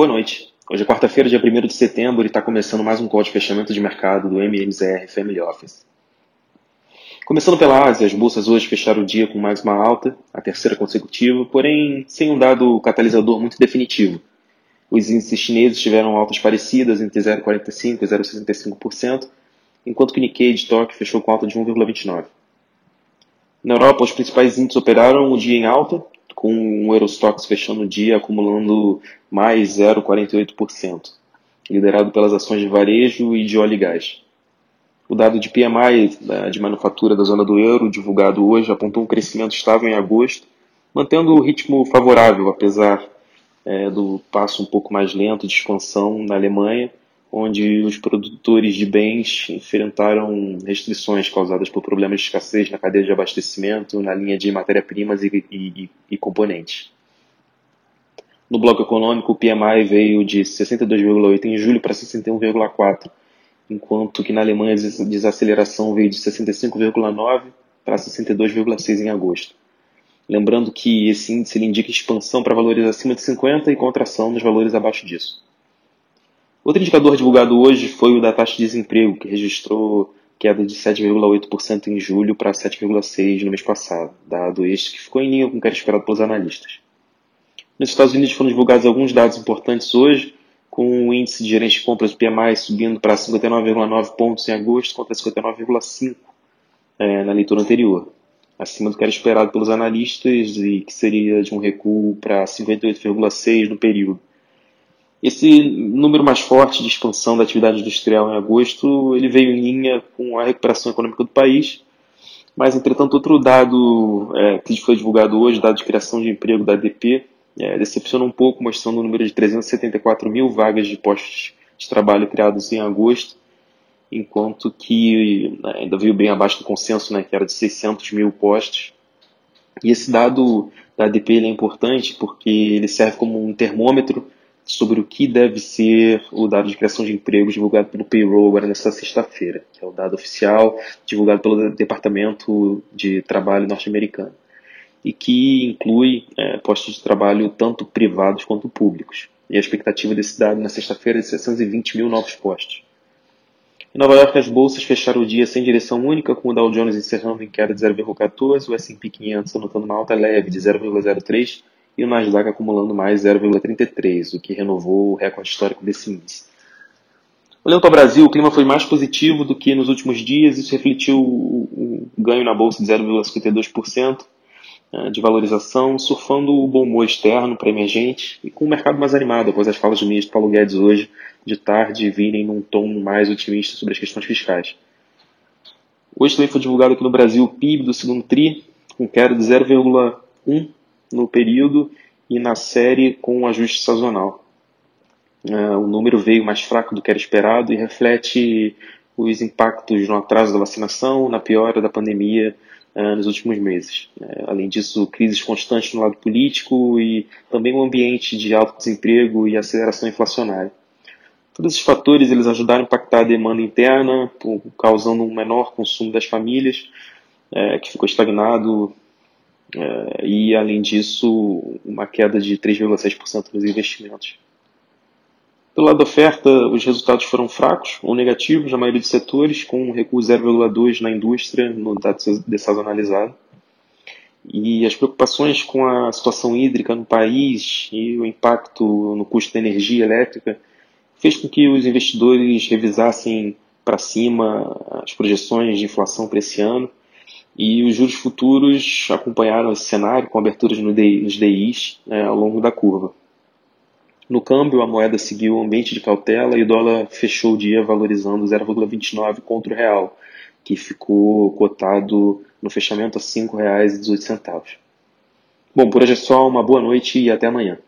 Boa noite. Hoje é quarta-feira, dia 1 de setembro, e está começando mais um call de fechamento de mercado do MMZR Family Office. Começando pela Ásia, as bolsas hoje fecharam o dia com mais uma alta, a terceira consecutiva, porém sem um dado catalisador muito definitivo. Os índices chineses tiveram altas parecidas entre 0,45% e 0,65%, enquanto que o Nikkei de Tóquio fechou com alta de 1,29%. Na Europa, os principais índices operaram o dia em alta, com o Eurostox fechando o dia acumulando mais 0,48%, liderado pelas ações de varejo e de óleo e gás. O dado de PMI de manufatura da zona do euro, divulgado hoje, apontou um crescimento estável em agosto, mantendo o ritmo favorável, apesar é, do passo um pouco mais lento de expansão na Alemanha, onde os produtores de bens enfrentaram restrições causadas por problemas de escassez na cadeia de abastecimento, na linha de matéria-primas e, e, e, componentes. No bloco econômico, o PMI veio de 62,8 em julho para 61,4, enquanto que na Alemanha a desaceleração veio de 65,9 para 62,6 em agosto. Lembrando que esse índice indica expansão para valores acima de 50 e contração nos valores abaixo disso. Outro indicador divulgado hoje foi o da taxa de desemprego, que registrou queda de 7,8% em julho para 7,6% no mês passado, dado este que ficou em linha com o que era esperado pelos analistas. Nos Estados Unidos foram divulgados alguns dados importantes hoje, com o índice de gerente de compras do PMI subindo para 59,9 pontos em agosto contra 59,5 é, na leitura anterior, acima do que era esperado pelos analistas e que seria de um recuo para 58,6 no período. Esse número mais forte de expansão da atividade industrial em agosto, ele veio em linha com a recuperação econômica do país, mas, entretanto, outro dado é, que foi divulgado hoje, dado de criação de emprego da ADP, é, decepciona um pouco, mostrando o número de 374 mil vagas de postos de trabalho criados em agosto, enquanto que né, ainda veio bem abaixo do consenso, né, que era de 600 mil postos. E esse dado da ADP é importante porque ele serve como um termômetro sobre o que deve ser o dado de criação de empregos divulgado pelo Payroll agora nesta sexta-feira, que é o dado oficial divulgado pelo Departamento de Trabalho norte-americano e que inclui é, postos de trabalho tanto privados quanto públicos. E a expectativa desse dado na sexta-feira é de 620 mil novos postos. Em Nova York, as bolsas fecharam o dia sem direção única, com o Dow Jones encerrando em queda de 0,14, o S&P 500 anotando uma alta leve de 0,03 e o Nasdaq acumulando mais 0,33, o que renovou o recorde histórico desse índice. Olhando para o Brasil, o clima foi mais positivo do que nos últimos dias, isso refletiu o ganho na bolsa de 0,52% né, de valorização, surfando o bom humor externo para emergente e com o mercado mais animado após as falas do ministro Paulo Guedes hoje, de tarde, virem num tom mais otimista sobre as questões fiscais. Hoje também foi divulgado aqui no Brasil o PIB do segundo TRI, com queda de 0,1 no período e na série com um ajuste sazonal. Uh, o número veio mais fraco do que era esperado e reflete os impactos no atraso da vacinação, na piora da pandemia uh, nos últimos meses. Uh, além disso, crises constantes no lado político e também um ambiente de alto desemprego e aceleração inflacionária. Todos esses fatores eles ajudaram a impactar a demanda interna, causando um menor consumo das famílias, que ficou estagnado é, e, além disso, uma queda de 3,6% nos investimentos. Pelo lado da oferta, os resultados foram fracos ou negativos na maioria dos setores, com um recuo 0,2% na indústria, no dado dessazonalizado. E as preocupações com a situação hídrica no país e o impacto no custo da energia elétrica fez com que os investidores revisassem para cima as projeções de inflação para esse ano e os juros futuros acompanharam esse cenário com aberturas nos DIs né, ao longo da curva. No câmbio, a moeda seguiu o ambiente de cautela e o dólar fechou o dia valorizando 0,29 contra o real, que ficou cotado no fechamento a R$ 5,18. Bom, por hoje é só, uma boa noite e até amanhã.